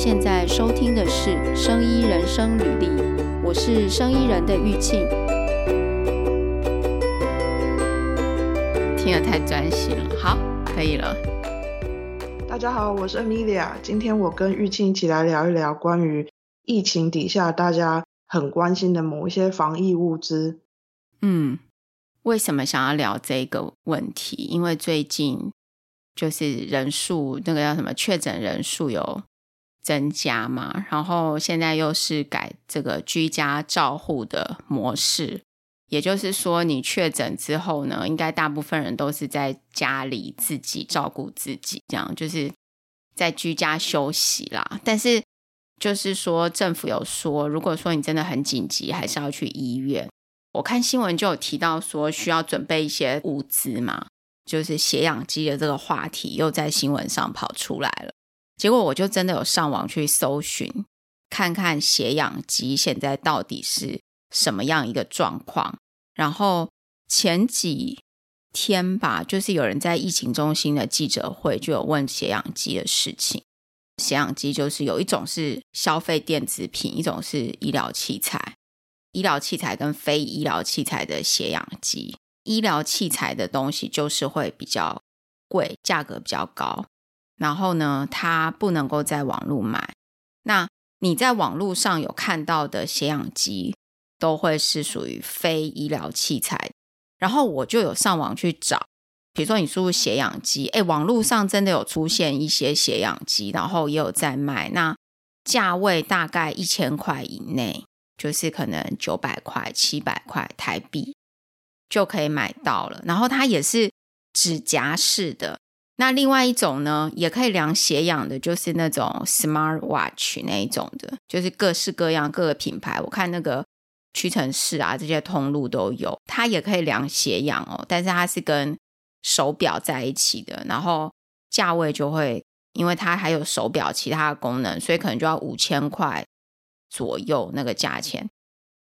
现在收听的是《生医人生履历》，我是生医人的玉庆。听得太专心了，好，可以了。大家好，我是 Amelia，今天我跟玉庆一起来聊一聊关于疫情底下大家很关心的某一些防疫物资。嗯，为什么想要聊这个问题？因为最近就是人数那个叫什么确诊人数有增加嘛，然后现在又是改这个居家照护的模式，也就是说，你确诊之后呢，应该大部分人都是在家里自己照顾自己，这样就是在居家休息啦。但是就是说，政府有说，如果说你真的很紧急，还是要去医院。我看新闻就有提到说，需要准备一些物资嘛，就是血氧机的这个话题又在新闻上跑出来了。结果我就真的有上网去搜寻，看看血氧机现在到底是什么样一个状况。然后前几天吧，就是有人在疫情中心的记者会就有问血氧机的事情。血氧机就是有一种是消费电子品，一种是医疗器材。医疗器材跟非医疗器材的血氧机，医疗器材的东西就是会比较贵，价格比较高。然后呢，它不能够在网络买。那你在网络上有看到的血氧机，都会是属于非医疗器材。然后我就有上网去找，比如说你输入血氧机，诶，网络上真的有出现一些血氧机，然后也有在卖。那价位大概一千块以内，就是可能九百块、七百块台币就可以买到了。然后它也是指甲式的。那另外一种呢，也可以量血氧的，就是那种 Smart Watch 那一种的，就是各式各样各个品牌，我看那个屈臣氏啊这些通路都有，它也可以量血氧哦，但是它是跟手表在一起的，然后价位就会，因为它还有手表其他的功能，所以可能就要五千块左右那个价钱。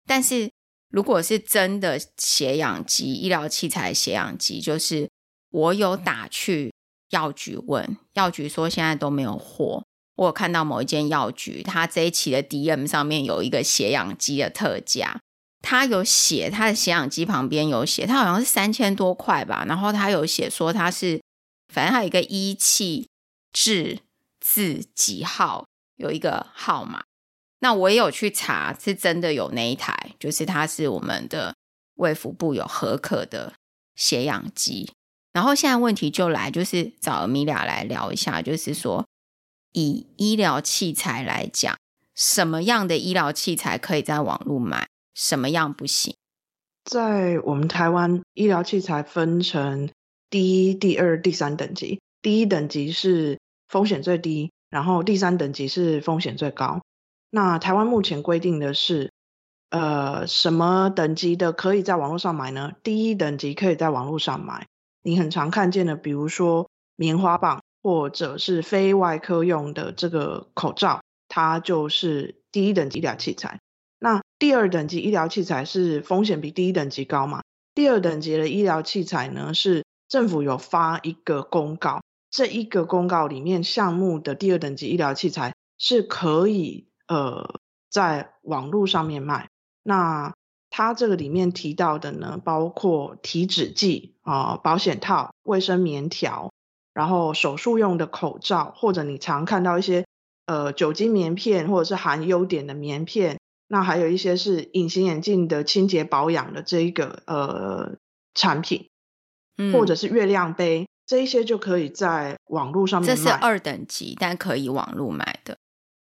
但是如果是真的血氧机、医疗器材血氧机，就是我有打去。药局问药局说现在都没有货。我有看到某一间药局，它这一期的 DM 上面有一个血氧机的特价，它有写它的血氧机旁边有写，它好像是三千多块吧。然后它有写说它是，反正它有一个一气质字几号，有一个号码。那我也有去查，是真的有那一台，就是它是我们的卫福部有核可的血氧机。然后现在问题就来，就是找米俩来聊一下，就是说以医疗器材来讲，什么样的医疗器材可以在网络买，什么样不行？在我们台湾，医疗器材分成第一、第二、第三等级。第一等级是风险最低，然后第三等级是风险最高。那台湾目前规定的是，呃，什么等级的可以在网络上买呢？第一等级可以在网络上买。你很常看见的，比如说棉花棒，或者是非外科用的这个口罩，它就是第一等级医疗器材。那第二等级医疗器材是风险比第一等级高嘛？第二等级的医疗器材呢，是政府有发一个公告，这一个公告里面项目的第二等级医疗器材是可以呃在网络上面卖。那它这个里面提到的呢，包括体脂计啊、呃、保险套、卫生棉条，然后手术用的口罩，或者你常看到一些呃酒精棉片，或者是含优点的棉片，那还有一些是隐形眼镜的清洁保养的这一个呃产品，嗯，或者是月亮杯，这一些就可以在网络上面买。这是二等级，但可以网络买的，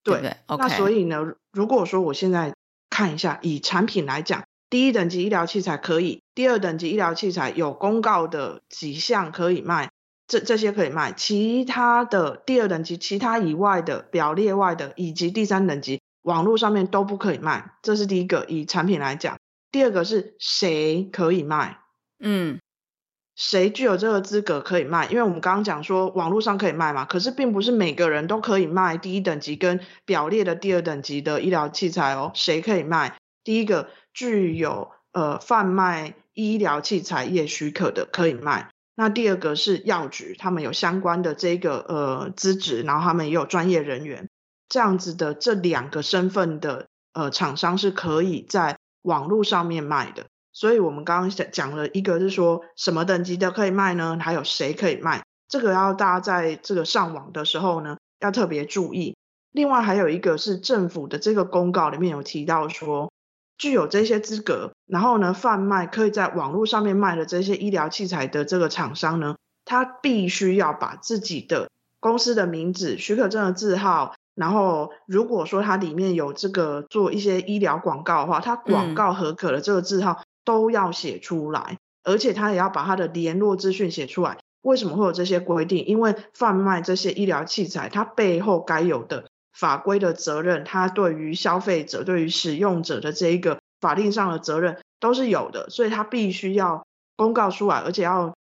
对，对不对.那所以呢，如果说我现在看一下，以产品来讲。第一等级医疗器材可以，第二等级医疗器材有公告的几项可以卖，这这些可以卖，其他的第二等级其他以外的表列外的以及第三等级网络上面都不可以卖，这是第一个以产品来讲。第二个是谁可以卖？嗯，谁具有这个资格可以卖？因为我们刚刚讲说网络上可以卖嘛，可是并不是每个人都可以卖第一等级跟表列的第二等级的医疗器材哦。谁可以卖？第一个。具有呃贩卖医疗器材业许可的可以卖。那第二个是药局，他们有相关的这个呃资质，然后他们也有专业人员。这样子的这两个身份的呃厂商是可以在网络上面卖的。所以我们刚刚讲讲了一个是说什么等级的可以卖呢？还有谁可以卖？这个要大家在这个上网的时候呢，要特别注意。另外还有一个是政府的这个公告里面有提到说，具有这些资格，然后呢贩卖可以在网络上面卖的这些医疗器材的这个厂商呢，他必须要把自己的公司的名字、许可证的字号，然后如果说它里面有这个做一些医疗广告的话，它广告合格的这个字号都要写出来，嗯、而且他也要把他的联络资讯写出来。为什么会有这些规定？因为贩卖这些医疗器材，它背后该有的法规的责任，它对于消费者、对于使用者的这一个法令上的责任都是有的，所以它必须要公告出来，而且要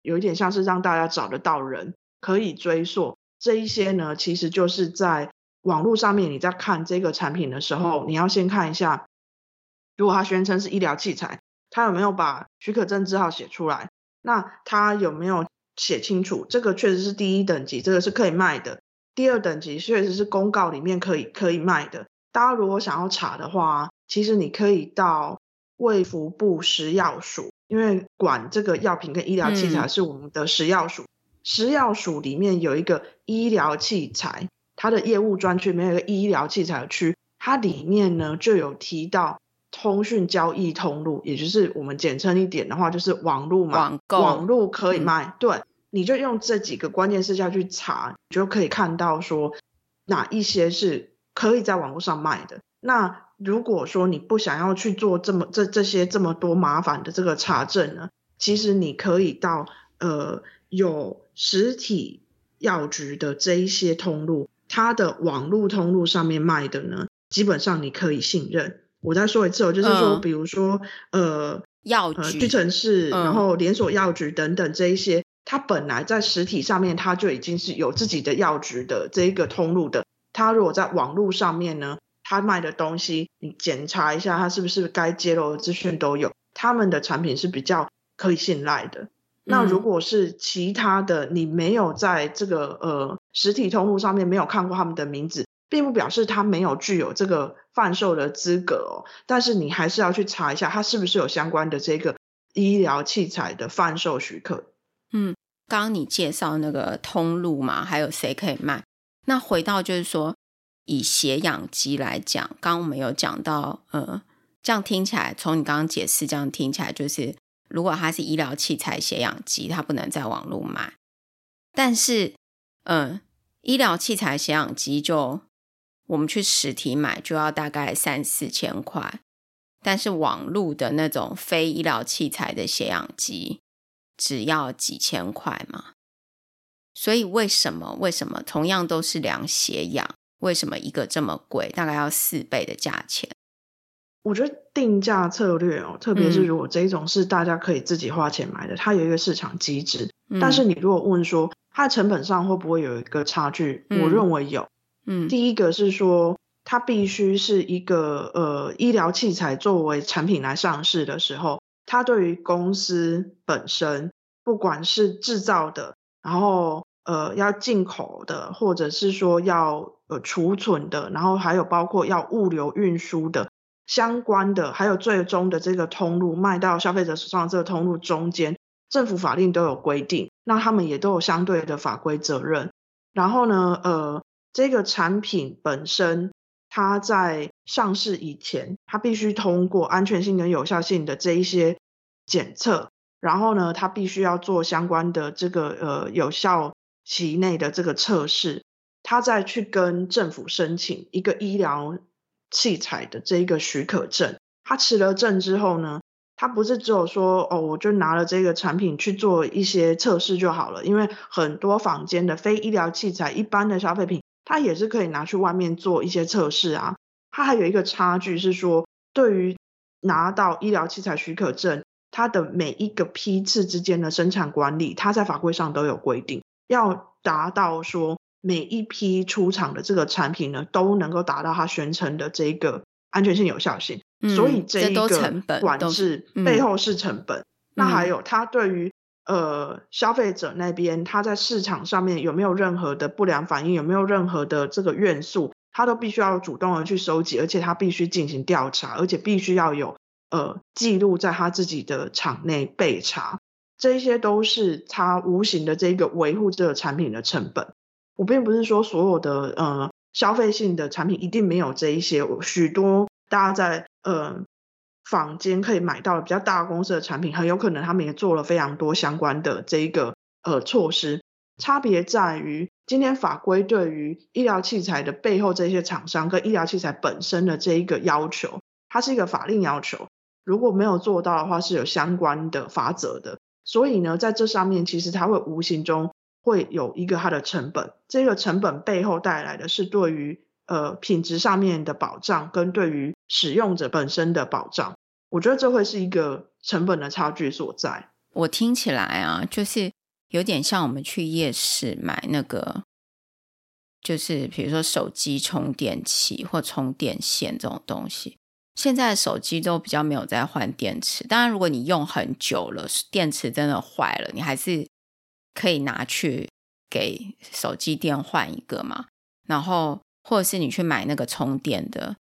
有一点像是让大家找得到人，可以追溯。这一些呢，其实就是在网络上面你在看这个产品的时候，你要先看一下，如果它宣称是医疗器材，它有没有把许可证字号写出来？那它有没有？写清楚，这个确实是第一等级，这个是可以卖的。第二等级确实是公告里面可以可以卖的。大家如果想要查的话，其实你可以到卫福部食药署，因为管这个药品跟医疗器材是我们的食药署。嗯、食药署里面有一个医疗器材，它的业务专区里面有一个医疗器材区，它里面呢就有提到。通讯交易通路，也就是我们简称一点的话，就是网络嘛，网购，网络可以卖。嗯、对，你就用这几个关键词下去查，你就可以看到说哪一些是可以在网络上卖的。那如果说你不想要去做这么这这些这么多麻烦的这个查证呢，其实你可以到呃有实体药局的这一些通路，它的网络通路上面卖的呢，基本上你可以信任。我再说一次哦，就是说，比如说，呃，药局、屈臣氏，然后连锁药局等等这一些，嗯、它本来在实体上面，它就已经是有自己的药局的这一个通路的。它如果在网络上面呢，它卖的东西，你检查一下，它是不是该揭露的资讯都有，他们的产品是比较可以信赖的。嗯、那如果是其他的，你没有在这个呃实体通路上面没有看过他们的名字。并不表示他没有具有这个贩售的资格哦，但是你还是要去查一下，他是不是有相关的这个医疗器材的贩售许可。嗯，刚刚你介绍那个通路嘛，还有谁可以卖？那回到就是说，以血氧机来讲，刚刚我们有讲到，呃，这样听起来，从你刚刚解释这样听起来，就是如果它是医疗器材血氧机，它不能在网络卖。但是，嗯、医疗器材血氧机就我们去实体买就要大概三四千块，但是网络的那种非医疗器材的血氧机只要几千块嘛。所以为什么为什么同样都是量血氧，为什么一个这么贵，大概要四倍的价钱？我觉得定价策略哦，特别是如果这一种是大家可以自己花钱买的，嗯、它有一个市场机制。嗯、但是你如果问说它的成本上会不会有一个差距，嗯、我认为有。嗯，第一个是说，它必须是一个呃医疗器材作为产品来上市的时候，它对于公司本身，不管是制造的，然后呃要进口的，或者是说要呃储存的，然后还有包括要物流运输的相关的，还有最终的这个通路卖到消费者手上这个通路中间，政府法令都有规定，那他们也都有相对的法规责任。然后呢，呃。这个产品本身，它在上市以前，它必须通过安全性跟有效性的这一些检测，然后呢，他必须要做相关的这个呃有效期内的这个测试，他再去跟政府申请一个医疗器材的这一个许可证。他持了证之后呢，他不是只有说哦，我就拿了这个产品去做一些测试就好了，因为很多坊间的非医疗器材，一般的消费品。它也是可以拿去外面做一些测试啊。它还有一个差距是说，对于拿到医疗器材许可证，它的每一个批次之间的生产管理，它在法规上都有规定，要达到说每一批出厂的这个产品呢，都能够达到它宣称的这个安全性、有效性。嗯、所以这一个管制背后是成本。嗯、那还有它对于呃，消费者那边它在市场上面有没有任何的不良反应？有没有任何的这个怨素，它都必须要主动的去收集，而且它必须进行调查，而且必须要有呃记录在他自己的厂内备查，这些都是他无形的这个维护这个产品的成本。我并不是说所有的呃消费性的产品一定没有这一些，许多大家在呃坊间可以买到比较大公司的产品，很有可能他们也做了非常多相关的这一个呃措施。差别在于，今天法规对于医疗器材的背后这些厂商跟医疗器材本身的这一个要求，它是一个法令要求，如果没有做到的话，是有相关的法则的。所以呢，在这上面其实它会无形中会有一个它的成本，这个成本背后带来的是对于呃品质上面的保障跟对于使用者本身的保障。我觉得这会是一个成本的差距所在。我听起来啊，就是。有点像我们去夜市买那个，就是比如说手机充电器或充电线这种东西。现在的手机都比较没有在换电池，当然如果你用很久了，电池真的坏了，你还是可以拿去给手机店换一个嘛。然后或者是你去买那个充电的，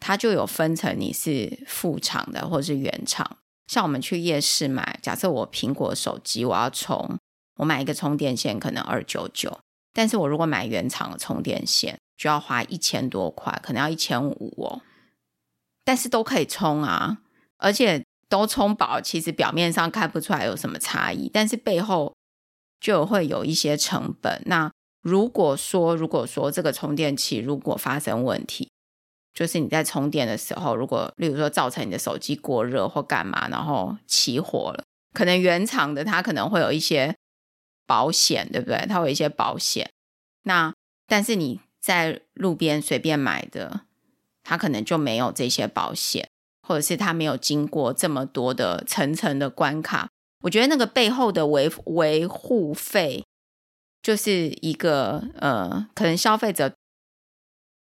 它就有分成你是副厂的或者是原厂。像我们去夜市买，假设我苹果手机我要充。我买一个充电线可能二九九，但是我如果买原厂的充电线就要花一千多块，可能要一千五哦。但是都可以充啊，而且都充饱，其实表面上看不出来有什么差异，但是背后就会有一些成本。那如果说，如果说这个充电器如果发生问题，就是你在充电的时候，如果例如说造成你的手机过热或干嘛，然后起火了，可能原厂的它可能会有一些。保险对不对？它有一些保险，那但是你在路边随便买的，他可能就没有这些保险，或者是他没有经过这么多的层层的关卡。我觉得那个背后的维维护费，就是一个呃，可能消费者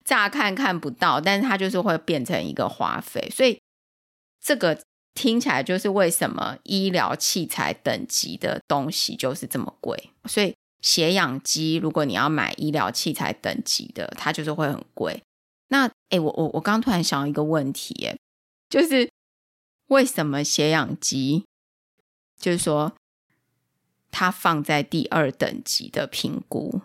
乍看看不到，但是它就是会变成一个花费，所以这个。听起来就是为什么医疗器材等级的东西就是这么贵，所以血氧机如果你要买医疗器材等级的，它就是会很贵。那诶，我我我刚突然想到一个问题，哎，就是为什么血氧机就是说它放在第二等级的评估？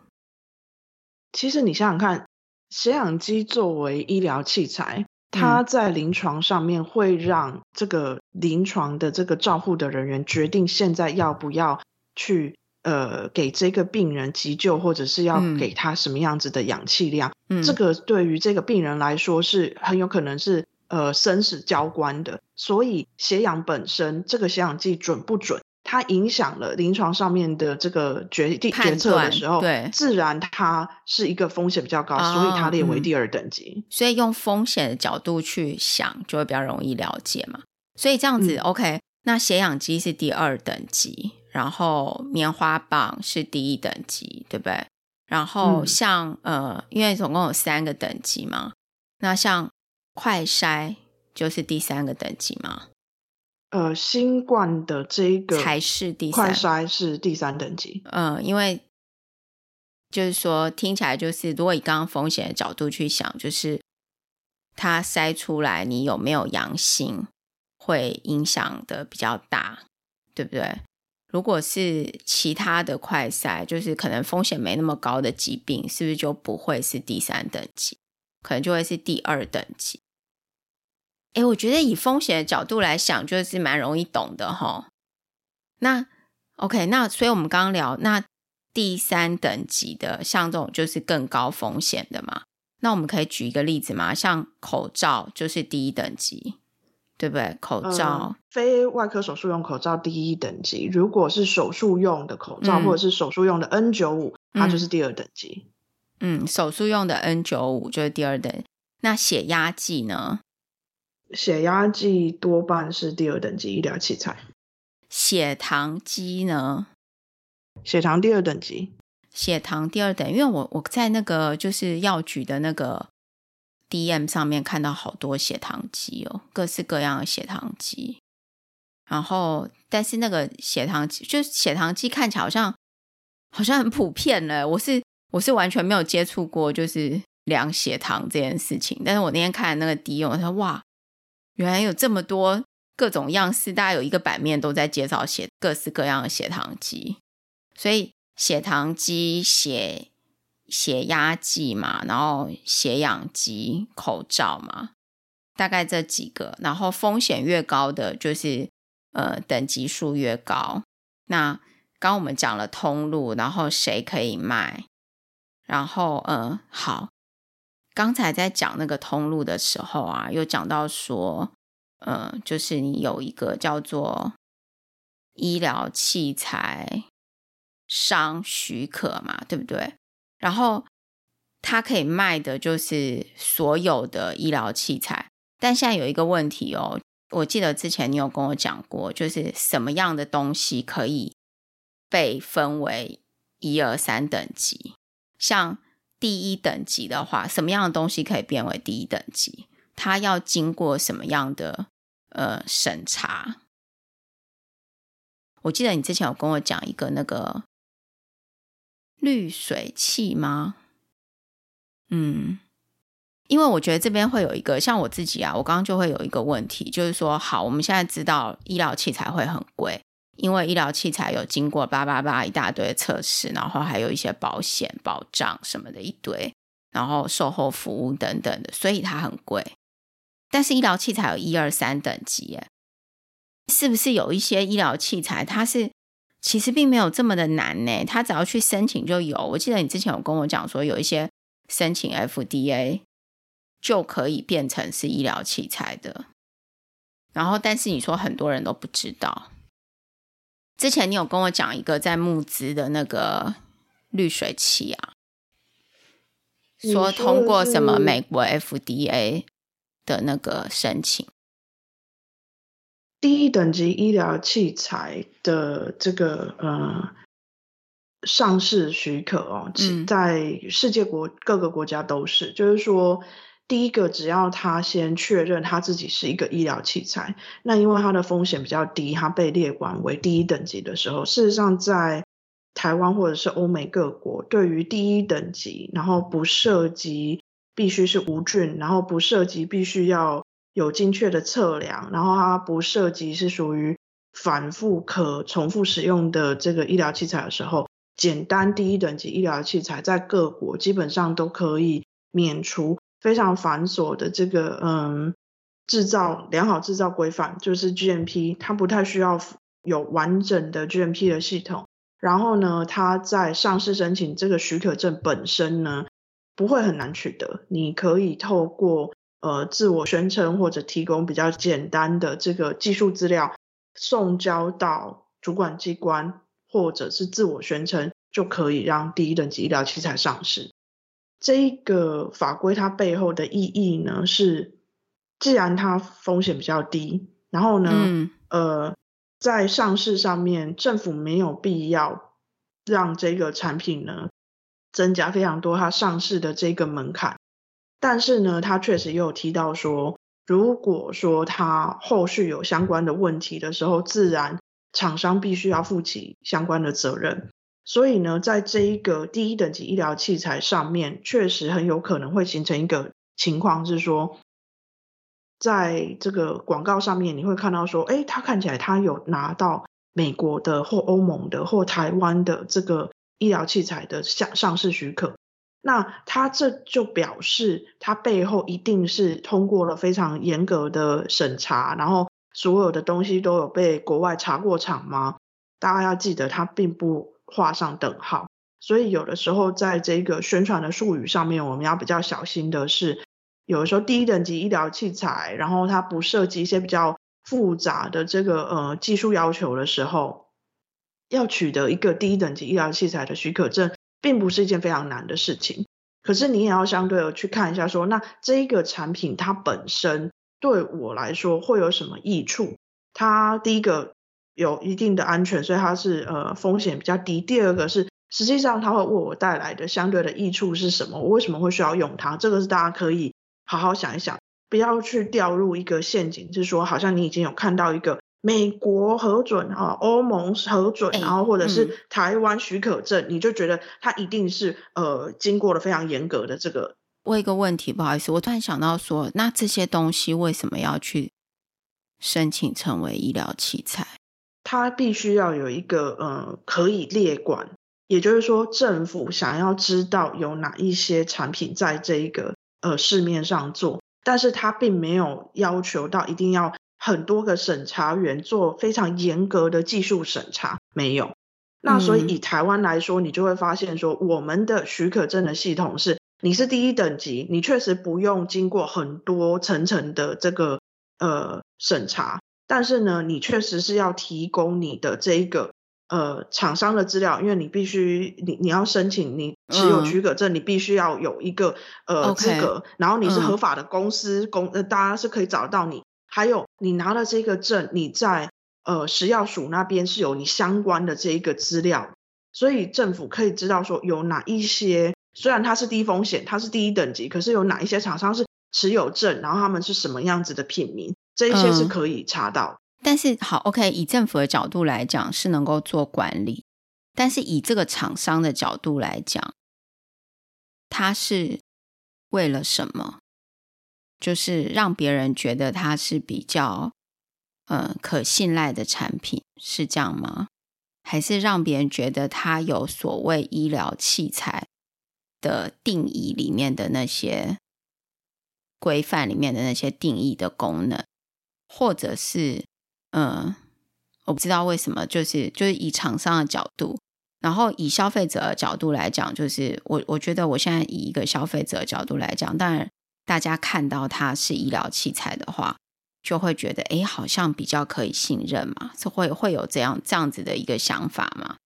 其实你想想看，血氧机作为医疗器材。它在临床上面会让这个临床的这个照护的人员决定现在要不要去呃给这个病人急救，或者是要给他什么样子的氧气量。嗯，这个对于这个病人来说是很有可能是呃生死交关的。所以血氧本身这个血氧计准不准？它影响了临床上面的这个决定决策的时候，对，自然它是一个风险比较高，哦、所以它列为第二等级。所以用风险的角度去想，就会比较容易了解嘛。所以这样子、嗯、，OK，那血氧机是第二等级，然后棉花棒是第一等级，对不对？然后像、嗯、呃，因为总共有三个等级嘛，那像快筛就是第三个等级嘛。呃，新冠的这个才是第三，快筛是第三等级。嗯，因为就是说听起来就是，如果以刚刚风险的角度去想，就是它筛出来你有没有阳性，会影响的比较大，对不对？如果是其他的快筛，就是可能风险没那么高的疾病，是不是就不会是第三等级？可能就会是第二等级。哎，我觉得以风险的角度来想，就是蛮容易懂的哈。那 OK，那所以我们刚刚聊那第三等级的，像这种就是更高风险的嘛。那我们可以举一个例子吗？像口罩就是第一等级，对不对？口罩，呃、非外科手术用口罩第一等级。如果是手术用的口罩，嗯、或者是手术用的 N 九五，它就是第二等级。嗯，手术用的 N 九五就是第二等。那血压计呢？血压计多半是第二等级医疗器材。血糖机呢？血糖第二等级。血糖第二等，因为我我在那个就是药局的那个 DM 上面看到好多血糖机哦，各式各样的血糖机。然后，但是那个血糖机，就是血糖机看起来好像好像很普遍了。我是我是完全没有接触过，就是量血糖这件事情。但是我那天看那个迪勇，他说哇，原来有这么多各种样式，大概有一个版面都在介绍血各式各样的血糖机，所以血糖机、血血压计嘛，然后血氧机、口罩嘛，大概这几个。然后风险越高的，就是呃等级数越高。那刚我们讲了通路，然后谁可以卖，然后、呃，好，刚才在讲那个通路的时候啊，又讲到说，呃，就是你有一个叫做医疗器材商许可嘛，对不对？然后他可以卖的就是所有的医疗器材，但现在有一个问题哦，我记得之前你有跟我讲过，就是什么样的东西可以。被分为一二三等级，像第一等级的话，什么样的东西可以变为第一等级？它要经过什么样的呃审查？我记得你之前有跟我讲一个那个滤水器吗？嗯，因为我觉得这边会有一个，像我自己啊，我刚刚就会有一个问题，就是说，好，我们现在知道医疗器材会很贵。因为医疗器材有经过八八八一大堆测试，然后还有一些保险保障什么的一堆，然后售后服务等等的，所以它很贵。但是医疗器材有一二三等级耶，是不是有一些医疗器材它是其实并没有这么的难呢？他只要去申请就有。我记得你之前有跟我讲说，有一些申请 FDA 就可以变成是医疗器材的。然后，但是你说很多人都不知道。之前你有跟我讲一个在募资的那个滤水器啊，说通过什么美国 FDA 的那个申请，第一等级医疗器材的这个呃上市许可哦，在世界国各个国家都是，就是说。第一个，只要他先确认他自己是一个医疗器材，那因为它的风险比较低，它被列管为第一等级的时候，事实上在台湾或者是欧美各国，对于第一等级，然后不涉及必须是无菌，然后不涉及必须要有精确的测量，然后它不涉及是属于反复可重复使用的这个医疗器材的时候，简单第一等级医疗器材在各国基本上都可以免除。非常繁琐的这个嗯，制造良好制造规范就是 GMP，它不太需要有完整的 GMP 的系统。然后呢，它在上市申请这个许可证本身呢，不会很难取得。你可以透过呃自我宣称或者提供比较简单的这个技术资料，送交到主管机关或者是自我宣称，就可以让第一等级医疗器材上市。这个法规它背后的意义呢，是既然它风险比较低，然后呢，嗯、呃，在上市上面政府没有必要让这个产品呢增加非常多它上市的这个门槛，但是呢，它确实也有提到说，如果说它后续有相关的问题的时候，自然厂商必须要负起相关的责任。所以呢，在这一个第一等级医疗器材上面，确实很有可能会形成一个情况，是说，在这个广告上面，你会看到说，哎，他看起来他有拿到美国的或欧盟的或台湾的这个医疗器材的上上市许可，那他这就表示他背后一定是通过了非常严格的审查，然后所有的东西都有被国外查过场吗？大家要记得，他并不。画上等号，所以有的时候在这个宣传的术语上面，我们要比较小心的是，有的时候第一等级医疗器材，然后它不涉及一些比较复杂的这个呃技术要求的时候，要取得一个第一等级医疗器材的许可证，并不是一件非常难的事情。可是你也要相对的去看一下说，那这一个产品它本身对我来说会有什么益处？它第一个。有一定的安全，所以它是呃风险比较低。第二个是，实际上它会为我带来的相对的益处是什么？我为什么会需要用它？这个是大家可以好好想一想，不要去掉入一个陷阱，就是说好像你已经有看到一个美国核准啊、欧盟核准，然后或者是台湾许可证，欸嗯、你就觉得它一定是呃经过了非常严格的这个问一个问题，不好意思，我突然想到说，那这些东西为什么要去申请成为医疗器材？它必须要有一个呃可以列管，也就是说，政府想要知道有哪一些产品在这一个呃市面上做，但是它并没有要求到一定要很多个审查员做非常严格的技术审查，没有。那所以以台湾来说，你就会发现说，我们的许可证的系统是，你是第一等级，你确实不用经过很多层层的这个呃审查，但是呢，你确实是要提供你的这一个呃厂商的资料，因为你必须你你要申请你持有许可证，嗯、你必须要有一个呃资格，然后你是合法的公司、嗯、公呃大家是可以找到你，还有你拿了这个证，你在。呃，食药署那边是有你相关的这一个资料，所以政府可以知道说有哪一些，虽然它是低风险，它是第一等级，可是有哪一些厂商是持有证，然后他们是什么样子的品名，这一些是可以查到。嗯，但是好，OK，以政府的角度来讲是能够做管理，但是以这个厂商的角度来讲，他是为了什么？就是让别人觉得它是比较。呃，可信赖的产品是这样吗？还是让别人觉得它有所谓医疗器材的定义里面的那些规范里面的那些定义的功能，或者是嗯、我不知道为什么，就是就是以厂商的角度，然后以消费者的角度来讲，就是我我觉得我现在以一个消费者的角度来讲，当然大家看到它是医疗器材的话。就会觉得，哎，好像比较可以信任嘛，是会会有这样这样子的一个想法吗？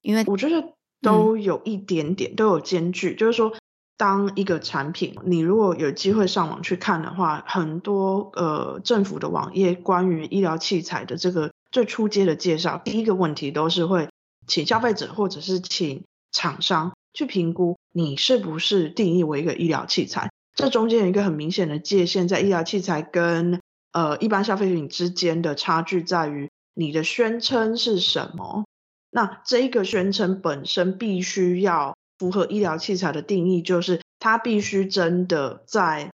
因为我觉得都有一点点、嗯、都有间距，就是说，当一个产品，你如果有机会上网去看的话，很多呃政府的网页关于医疗器材的这个最初阶的介绍，第一个问题都是会请消费者或者是请厂商去评估你是不是定义为一个医疗器材。这中间有一个很明显的界限，在医疗器材跟呃一般消费品之间的差距在于你的宣称是什么。那这一个宣称本身必须要符合医疗器材的定义，就是它必须真的在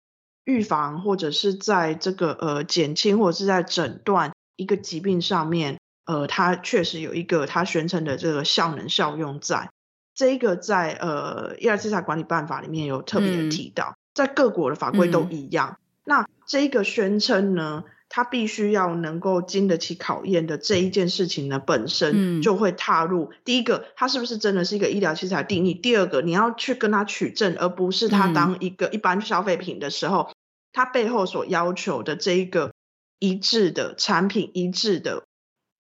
预防或者是在这个呃减轻或者是在诊断一个疾病上面，呃，它确实有一个它宣称的这个效能效用在。这一个在呃医疗器材管理办法里面有特别的提到。嗯在各国的法规都一样，嗯、那这个宣称呢，它必须要能够经得起考验的这一件事情呢，本身就会踏入、嗯、第一个，它是不是真的是一个医疗器材定义？第二个，你要去跟它取证，而不是它当一个一般消费品的时候，嗯、它背后所要求的这一个一致的产品，一致的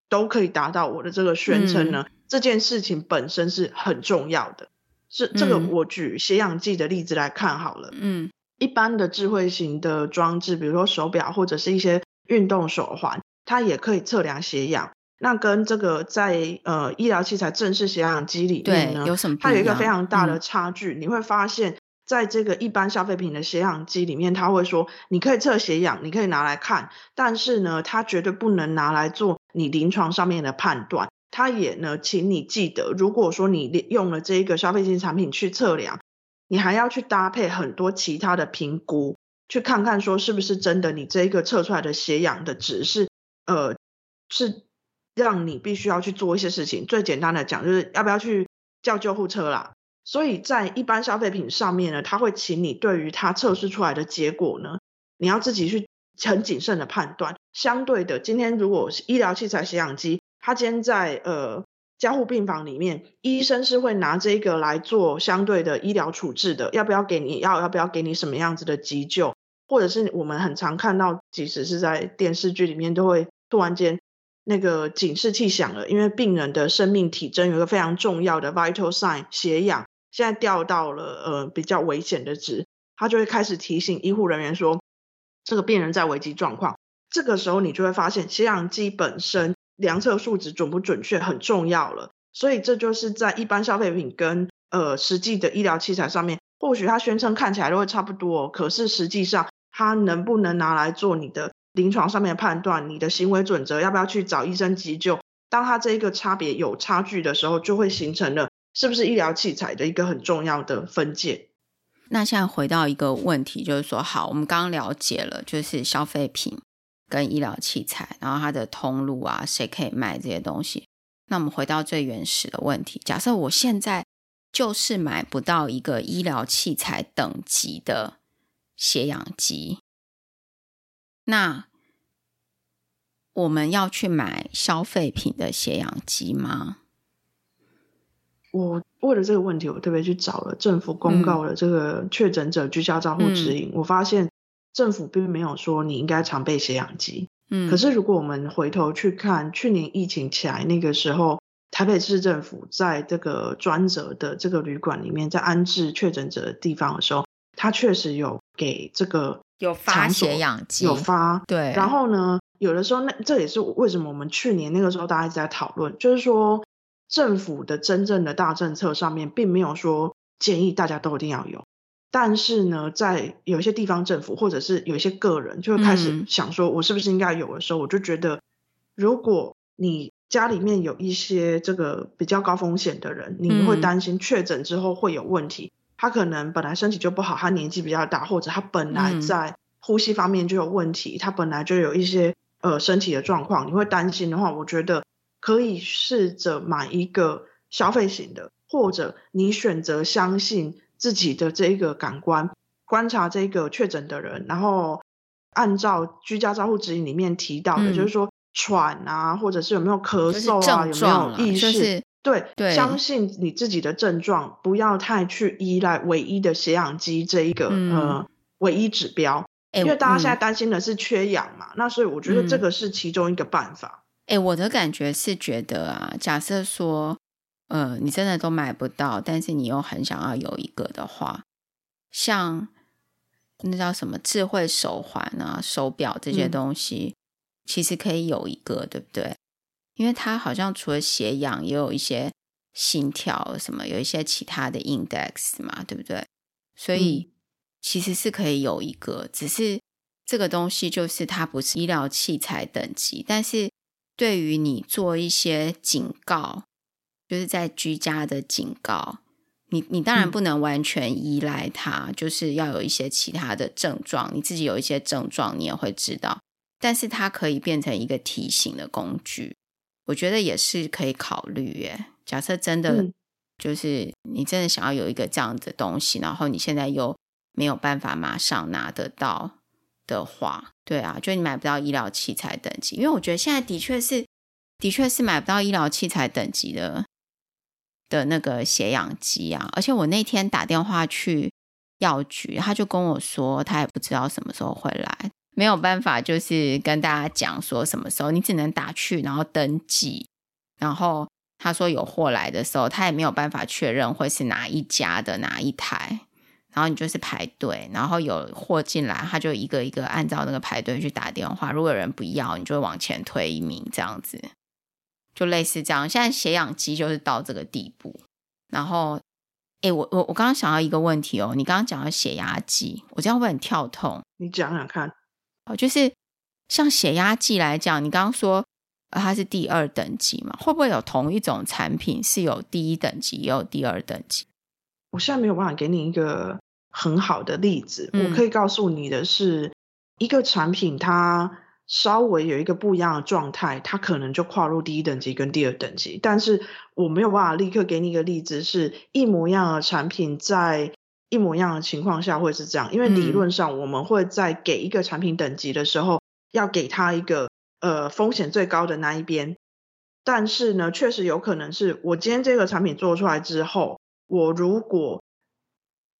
都可以达到我的这个宣称呢，嗯、这件事情本身是很重要的。是这个，我举血氧计的例子来看好了。嗯，一般的智慧型的装置，比如说手表或者是一些运动手环，它也可以测量血氧。那跟这个在呃医疗器材正式血氧机里面呢，有什么？它有一个非常大的差距。嗯，你会发现在这个一般消费品的血氧机里面，它会说你可以测血氧，你可以拿来看，但是呢，它绝对不能拿来做你临床上面的判断。他也呢，请你记得，如果说你用了这一个消费性产品去测量，你还要去搭配很多其他的评估，去看看说是不是真的，你这一个测出来的血氧的值是，呃，是让你必须要去做一些事情。最简单的讲，就是要不要去叫救护车啦。所以在一般消费品上面呢，他会请你对于他测试出来的结果呢，你要自己去很谨慎的判断。相对的，今天如果是医疗器材血氧机。他今天在呃加护病房里面，医生是会拿这个来做相对的医疗处置的，要不要给你药，要不要给你什么样子的急救，或者是我们很常看到，即使是在电视剧里面，都会突然间那个警示器响了，因为病人的生命体征有一个非常重要的 vital sign 血氧现在掉到了呃比较危险的值，他就会开始提醒医护人员说这个病人在危急状况，这个时候你就会发现血氧机本身。量测数值准不准确很重要了，所以这就是在一般消费品跟呃实际的医疗器材上面，或许它宣称看起来都会差不多，可是实际上它能不能拿来做你的临床上面的判断，你的行为准则要不要去找医生急救？当它这一个差别有差距的时候，就会形成了是不是医疗器材的一个很重要的分界。那现在回到一个问题，就是说，好，我们刚刚了解了，就是消费品跟医疗器材，然后它的通路啊，谁可以卖这些东西？那我们回到最原始的问题，假设我现在就是买不到一个医疗器材等级的血氧机，那我们要去买消费品的血氧机吗？我为了这个问题，我特别去找了政府公告的这个确诊者居家照护指引。嗯、我发现政府并没有说你应该常备血氧机。嗯，可是如果我们回头去看去年疫情起来那个时候，台北市政府在这个专责的这个旅馆里面，在安置确诊者的地方的时候，他确实有给这个有发血氧机，有发。对。然后呢，有的时候那这也是为什么我们去年那个时候大家一直在讨论，就是说。政府的真正的大政策上面，并没有说建议大家都一定要有，但是呢，在有一些地方政府或者是有一些个人，就会开始想说，我是不是应该有的时候，我就觉得，如果你家里面有一些这个比较高风险的人，你会担心确诊之后会有问题，他可能本来身体就不好，他年纪比较大，或者他本来在呼吸方面就有问题，他本来就有一些呃身体的状况，你会担心的话，我觉得。可以试着买一个消费型的，或者你选择相信自己的这一个感官，观察这个确诊的人，然后按照居家照护指引里面提到的，嗯、就是说喘啊，或者是有没有咳嗽啊，有没有意识，就是、对，对，相信你自己的症状，不要太去依赖唯一的血氧机这一个、嗯、呃唯一指标，因为大家现在担心的是缺氧嘛，嗯、那所以我觉得这个是其中一个办法。哎，我的感觉是觉得啊，假设说，呃，你真的都买不到，但是你又很想要有一个的话，像那叫什么智慧手环啊、手表这些东西，嗯、其实可以有一个，对不对？因为它好像除了血氧，也有一些心跳什么，有一些其他的 index 嘛，对不对？所以其实是可以有一个，只是这个东西就是它不是医疗器材等级，但是。对于你做一些警告，就是在居家的警告，你你当然不能完全依赖它，嗯、就是要有一些其他的症状，你自己有一些症状，你也会知道。但是它可以变成一个提醒的工具，我觉得也是可以考虑耶。假设真的就是你真的想要有一个这样的东西，然后你现在又没有办法马上拿得到。的话，对啊，就你买不到医疗器材等级，因为我觉得现在的确是，的确是买不到医疗器材等级的的那个血氧机啊。而且我那天打电话去药局，他就跟我说，他也不知道什么时候会来，没有办法，就是跟大家讲说什么时候，你只能打去，然后登记，然后他说有货来的时候，他也没有办法确认会是哪一家的哪一台。然后你就是排队，然后有货进来，他就一个一个按照那个排队去打电话。如果有人不要，你就往前推一名，这样子，就类似这样。现在血氧机就是到这个地步。然后，哎，我我我刚刚想到一个问题哦，你刚刚讲到血压计，我这样会不会很跳痛？你讲讲看。哦，就是像血压计来讲，你刚刚说它是第二等级嘛？会不会有同一种产品是有第一等级也有第二等级？我现在没有办法给你一个很好的例子，嗯、我可以告诉你的是，一个产品它稍微有一个不一样的状态，它可能就跨入第一等级跟第二等级。但是我没有办法立刻给你一个例子，是一模一样的产品在一模一样的情况下会是这样，因为理论上我们会在给一个产品等级的时候，要给它一个呃风险最高的那一边。但是呢，确实有可能是我今天这个产品做出来之后。我如果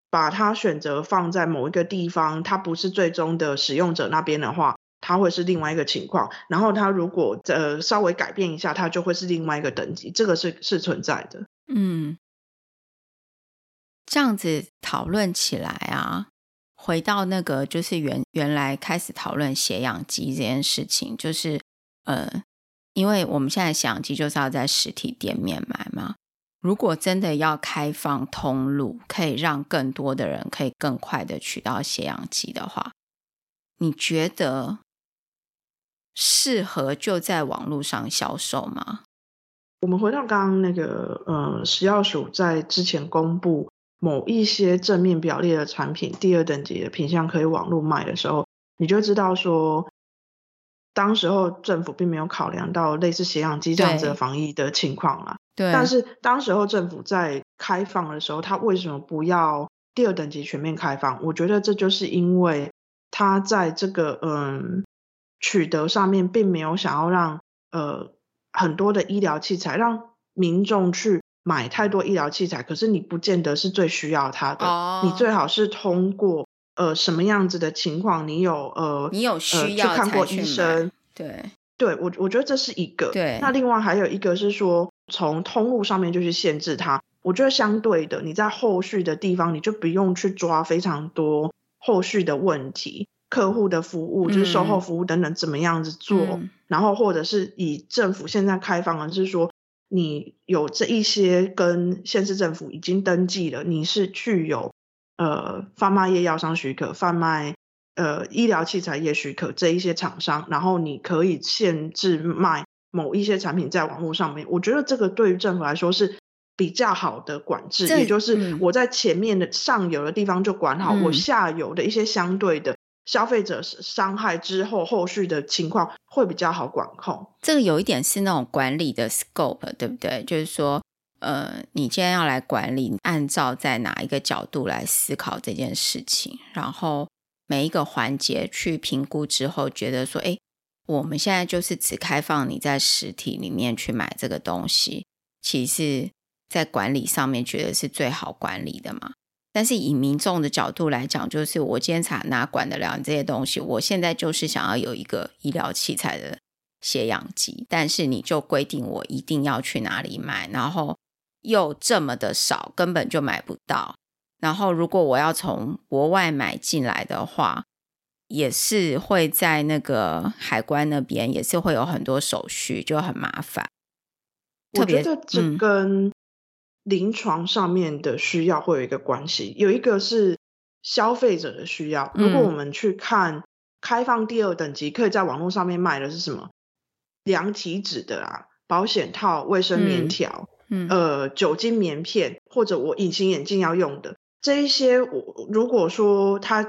把它选择放在某一个地方，它不是最终的使用者那边的话，它会是另外一个情况。然后它如果呃稍微改变一下，它就会是另外一个等级。这个是是存在的。嗯，这样子讨论起来啊，回到那个就是原原来开始讨论血氧机这件事情，就是呃，因为我们现在血氧机就是要在实体店面买嘛。如果真的要开放通路，可以让更多的人可以更快的取到血氧机的话，你觉得适合就在网络上销售吗？我们回到刚刚那个，呃，食药署在之前公布某一些正面表列的产品，第二等级的品相可以网络卖的时候，你就知道说，当时候政府并没有考量到类似血氧机这样子的防疫的情况啦。对。但是当时候政府在开放的时候，他为什么不要第二等级全面开放？我觉得这就是因为他在这个嗯取得上面，并没有想要让呃很多的医疗器材让民众去。买太多医疗器材，可是你不见得是最需要它的。Oh. 你最好是通过呃什么样子的情况，你有呃你有需要、呃、去看过医生。对，对我我觉得这是一个。对，那另外还有一个是说，从通路上面就去限制它。我觉得相对的，你在后续的地方，你就不用去抓非常多后续的问题，客户的服务就是售后服务等等怎么样子做，嗯、然后或者是以政府现在开放的，就是说。你有这一些跟县市政府已经登记了，你是具有呃贩卖业药商许可、贩卖呃医疗器材业许可这一些厂商，然后你可以限制卖某一些产品在网络上面。我觉得这个对于政府来说是比较好的管制，也就是我在前面的上游的地方就管好，嗯、我下游的一些相对的。消费者伤害之后，后续的情况会比较好管控。这个有一点是那种管理的 scope，对不对？就是说，呃，你今天要来管理，按照在哪一个角度来思考这件事情，然后每一个环节去评估之后，觉得说，哎，我们现在就是只开放你在实体里面去买这个东西，其实，在管理上面觉得是最好管理的嘛。但是以民众的角度来讲，就是我今天才哪管得了你这些东西？我现在就是想要有一个医疗器材的血氧机，但是你就规定我一定要去哪里买，然后又这么的少，根本就买不到。然后如果我要从国外买进来的话，也是会在那个海关那边，也是会有很多手续，就很麻烦。我觉得这跟、嗯临床上面的需要会有一个关系，有一个是消费者的需要。如果我们去看开放第二等级，可以在网络上面卖的是什么？量体脂的啊，保险套、卫生棉条，嗯，呃，酒精棉片，或者我隐形眼镜要用的这一些，我如果说它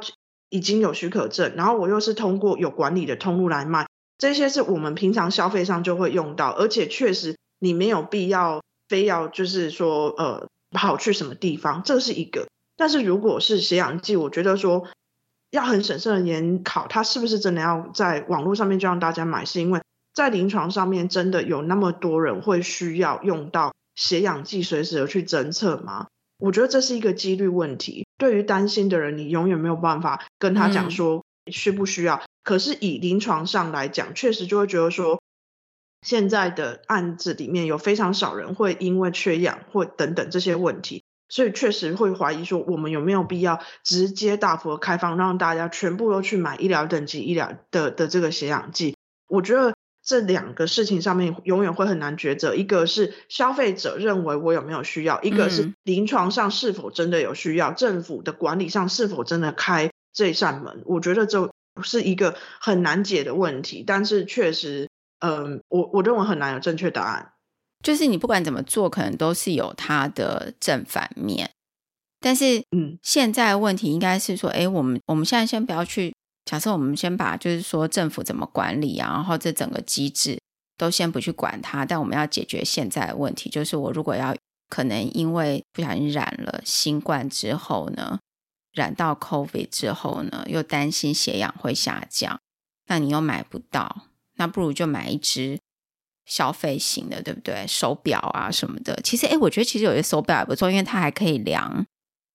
已经有许可证，然后我又是通过有管理的通路来卖，这些是我们平常消费上就会用到，而且确实你没有必要。非要就是说，呃，跑去什么地方，这是一个。但是如果是血氧剂，我觉得说要很审慎的研考，它是不是真的要在网络上面就让大家买，是因为在临床上面真的有那么多人会需要用到血氧剂随时的去侦测吗？我觉得这是一个几率问题。对于担心的人，你永远没有办法跟他讲说需不需要。嗯、可是以临床上来讲，确实就会觉得说。现在的案子里面有非常少人会因为缺氧或等等这些问题，所以确实会怀疑说，我们有没有必要直接大幅的开放，让大家全部都去买医疗等级医疗的的这个血氧机？我觉得这两个事情上面永远会很难抉择，一个是消费者认为我有没有需要，一个是临床上是否真的有需要，政府的管理上是否真的开这扇门？我觉得这是一个很难解的问题，但是确实。嗯，我我认为很难有正确答案。就是你不管怎么做，可能都是有它的正反面。但是，嗯，现在的问题应该是说，哎，我们我们现在先不要去假设，我们先把就是说政府怎么管理啊，然后这整个机制都先不去管它。但我们要解决现在的问题，就是我如果要可能因为不小心染了新冠之后呢，染到 COVID 之后呢，又担心血氧会下降，那你又买不到。那不如就买一只消费型的，对不对？手表啊什么的。其实，哎，我觉得其实有些手表也不错，因为它还可以量，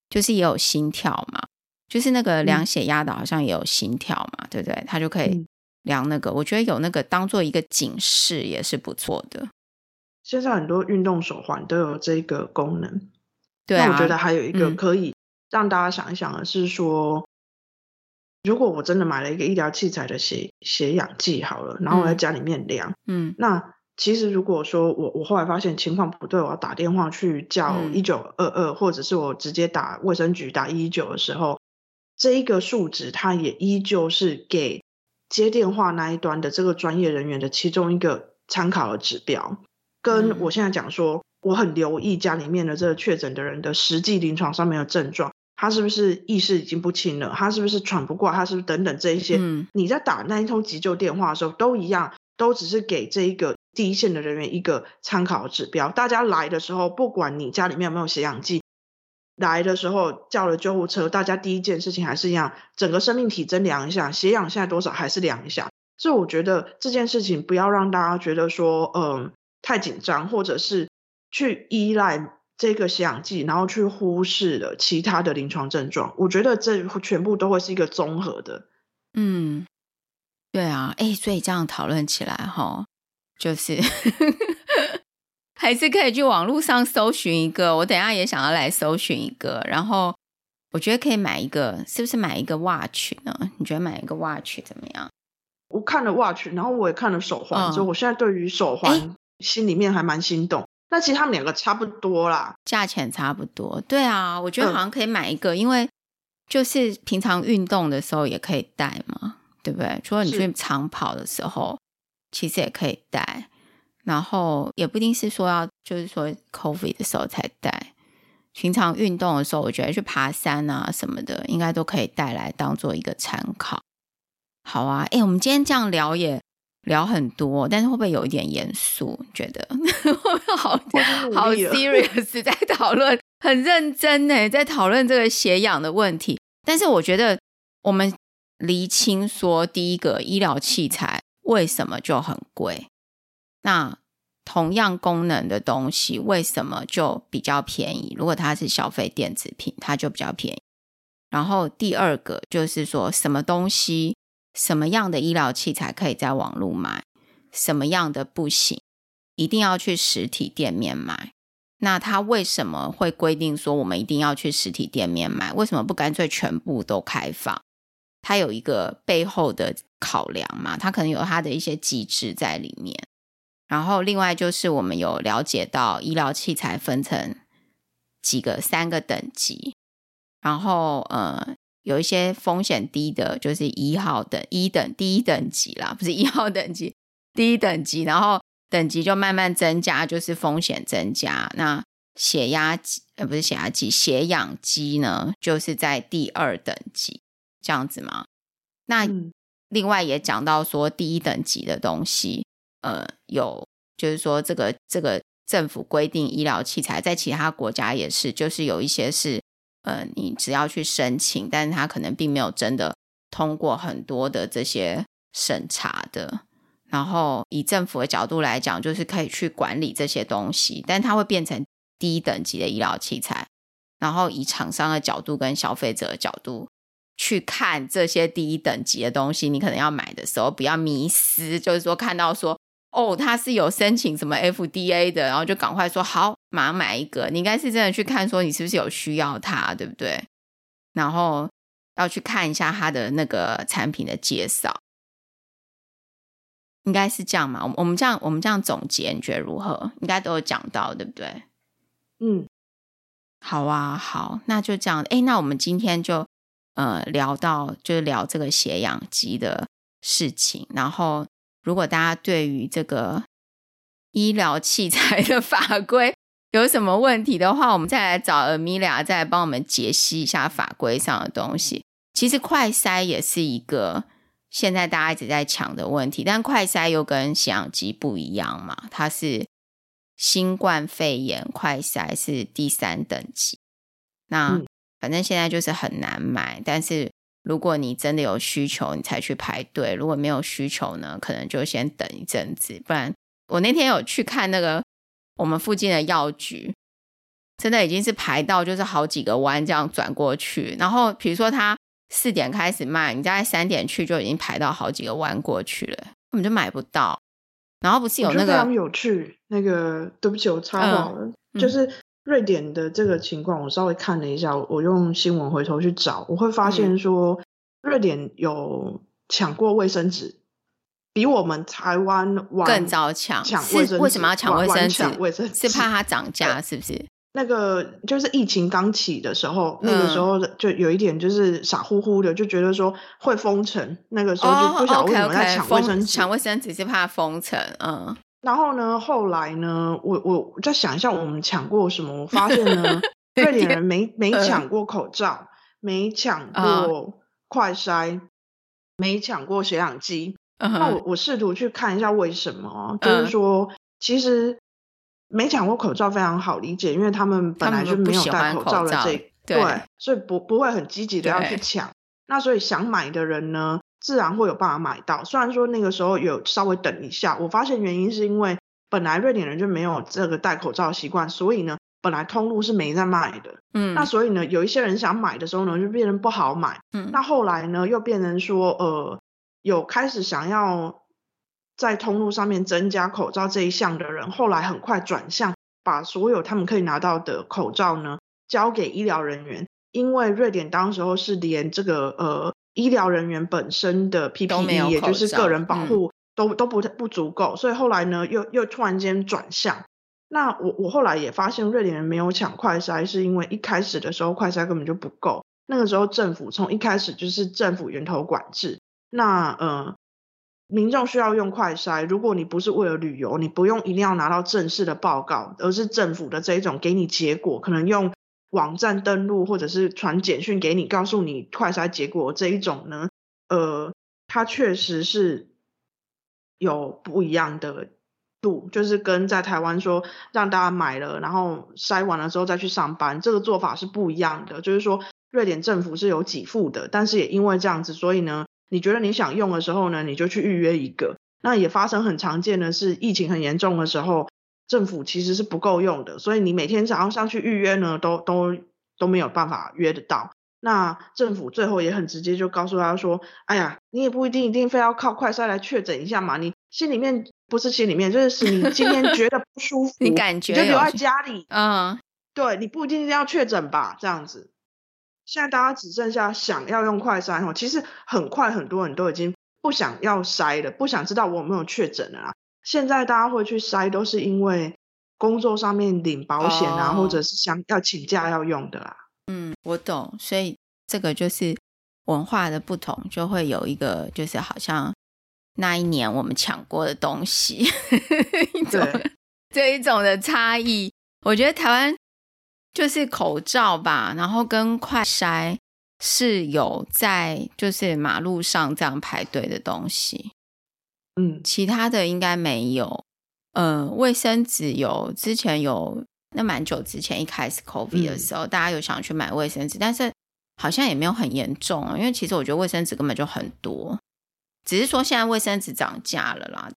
就是也有心跳嘛。就是那个量血压的，好像也有心跳嘛，嗯、对不对？它就可以量那个。我觉得有那个当做一个警示也是不错的。现在很多运动手环都有这个功能。对啊，我觉得还有一个可以让大家想一想的是说。嗯如果我真的买了一个医疗器材的血血氧计好了，然后我在家里面量，嗯，那其实如果说我我后来发现情况不对，我要打电话去叫一九二二，或者是我直接打卫生局打一一九的时候，这一个数值它也依旧是给接电话那一端的这个专业人员的其中一个参考的指标。跟我现在讲说，我很留意家里面的这个确诊的人的实际临床上面的症状，他是不是意识已经不清了，他是不是喘不过，他是不是等等这一些，嗯，你在打那一通急救电话的时候都一样，都只是给这一个第一线的人员一个参考指标。大家来的时候，不管你家里面有没有血氧计，来的时候叫了救护车，大家第一件事情还是一样，整个生命体征量一下，血氧现在多少还是量一下。所以我觉得这件事情不要让大家觉得说，嗯，太紧张，或者是去依赖这个血氧计，然后去忽视了其他的临床症状。我觉得这全部都会是一个综合的。嗯，对啊，哎，所以这样讨论起来哈，就是。还是可以去网络上搜寻一个，我等一下也想要来搜寻一个，然后我觉得可以买一个，是不是买一个 watch 呢？你觉得买一个 watch 怎么样？我看了 watch，然后我也看了手环，所以、嗯、我现在对于手环心里面还蛮心动。那其实他们两个差不多啦，价钱差不多。对啊，我觉得好像可以买一个，嗯、因为就是平常运动的时候也可以戴嘛，对不对？除了你去长跑的时候，其实也可以戴。然后也不一定是说要，就是说 COVID 的时候才戴，平常运动的时候，我觉得去爬山啊什么的，应该都可以带来当做一个参考。好啊，哎，我们今天这样聊也聊很多，但是会不会有一点严肃？觉得 会不会好好 serious 在讨论，很认真呢，在讨论这个血氧的问题。但是我觉得我们厘清说，第一个医疗器材为什么就很贵？那同样功能的东西，为什么就比较便宜？如果它是消费电子品，它就比较便宜。然后第二个就是说，什么东西、什么样的医疗器材可以在网络买，什么样的不行，一定要去实体店面买。那它为什么会规定说我们一定要去实体店面买？为什么不干脆全部都开放？它有一个背后的考量嘛？它可能有它的一些机制在里面。然后，另外就是我们有了解到医疗器材分成几个三个等级，然后呃，有一些风险低的，就是一号等一等第一等级啦，不是一号等级，第一等级，然后等级就慢慢增加，就是风险增加。那血压计呃不是血压计，血氧机呢，就是在第二等级这样子吗。那另外也讲到说第一等级的东西。呃，有就是说，这个这个政府规定医疗器材，在其他国家也是，就是有一些是呃，你只要去申请，但是他可能并没有真的通过很多的这些审查的。然后以政府的角度来讲，就是可以去管理这些东西，但它会变成低等级的医疗器材。然后以厂商的角度跟消费者的角度去看这些低等级的东西，你可能要买的时候不要迷失，就是说看到说。哦，他是有申请什么 FDA 的，然后就赶快说好，马上买一个。你应该是真的去看，说你是不是有需要它，对不对？然后要去看一下它的那个产品的介绍，应该是这样嘛？我们这样我们这样总结，你觉得如何？应该都有讲到，对不对？嗯，好啊，好，那就这样。哎，那我们今天就呃聊到，就是聊这个血氧机的事情，然后。如果大家对于这个医疗器材的法规有什么问题的话，我们再来找 Amelia 再来帮我们解析一下法规上的东西。其实快筛也是一个现在大家一直在抢的问题，但快筛又跟血氧机不一样嘛，它是新冠肺炎快筛是第三等级，那反正现在就是很难买，但是。如果你真的有需求，你才去排队；如果没有需求呢，可能就先等一阵子。不然，我那天有去看那个我们附近的药局，真的已经是排到就是好几个弯这样转过去。然后，比如说他四点开始卖，你大概三点去就已经排到好几个弯过去了，根本就买不到。然后不是有那个非常有趣，那个对不起，我插话了，嗯、就是。瑞典的这个情况，我稍微看了一下，我用新闻回头去找，我会发现说，瑞典有抢过卫生纸，比我们台湾更早抢。抢卫生纸，为什么要抢卫生纸？卫生纸是怕它涨价，是不是？那个就是疫情刚起的时候，那个时候就有一点就是傻乎乎的，就觉得说会封城，那个时候就不晓得为什么要抢卫生纸。抢卫生纸是怕封城，嗯。然后呢，后来呢，我我再想一下，我们抢过什么？我发现呢，瑞典人没没抢过口罩，没抢过快筛，没抢过血氧机。那我我试图去看一下为什么，就是说，其实没抢过口罩非常好理解，因为他们本来就没有戴口罩的这，对，所以不不会很积极的要去抢。那所以想买的人呢，自然会有办法买到，虽然说那个时候有稍微等一下，我发现原因是因为本来瑞典人就没有这个戴口罩的习惯，所以呢，本来通路是没在卖的，嗯，那所以呢，有一些人想买的时候呢，就变成不好买，嗯，那后来呢，又变成说，呃，有开始想要在通路上面增加口罩这一项的人，后来很快转向把所有他们可以拿到的口罩呢交给医疗人员，因为瑞典当时候是连这个呃。医疗人员本身的 PPE，也就是个人保护，都都不不足够，所以后来呢，又又突然间转向。那我我后来也发现，瑞典人没有抢快筛，是因为一开始的时候快筛根本就不够。那个时候政府从一开始就是政府源头管制，那呃，民众需要用快筛，如果你不是为了旅游，你不用一定要拿到正式的报告，而是政府的这一种给你结果，可能用。网站登录或者是传简讯给你，告诉你快筛结果这一种呢，呃，它确实是有不一样的度，就是跟在台湾说让大家买了，然后筛完了之后再去上班，这个做法是不一样的。就是说，瑞典政府是有给付的，但是也因为这样子，所以呢，你觉得你想用的时候呢，你就去预约一个。那也发生很常见的是，疫情很严重的时候。政府其实是不够用的，所以你每天早上上去预约呢，都都都没有办法约得到。那政府最后也很直接就告诉他说：“哎呀，你也不一定一定非要靠快筛来确诊一下嘛，你心里面不是心里面，就是你今天觉得不舒服，你感觉你就留在家里，嗯，对，你不一定一定要确诊吧，这样子。现在大家只剩下想要用快筛哦，其实很快很多人都已经不想要筛了，不想知道我有没有确诊了啦。”现在大家会去筛，都是因为工作上面领保险啊，哦、或者是想要请假要用的啦。嗯，我懂，所以这个就是文化的不同，就会有一个就是好像那一年我们抢过的东西，一种对 这一种的差异。我觉得台湾就是口罩吧，然后跟快筛是有在就是马路上这样排队的东西。嗯，其他的应该没有。呃，卫生纸有，之前有，那蛮久之前一开始 COVID 的时候，嗯、大家有想去买卫生纸，但是好像也没有很严重，因为其实我觉得卫生纸根本就很多，只是说现在卫生纸涨价了啦。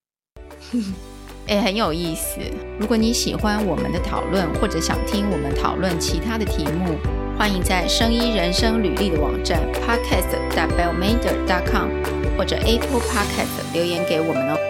哎、欸，很有意思。如果你喜欢我们的讨论，或者想听我们讨论其他的题目，欢迎在生医人生履历的网站 podcast.bellmander.com。或者 Apple Podcast 留言给我们哦。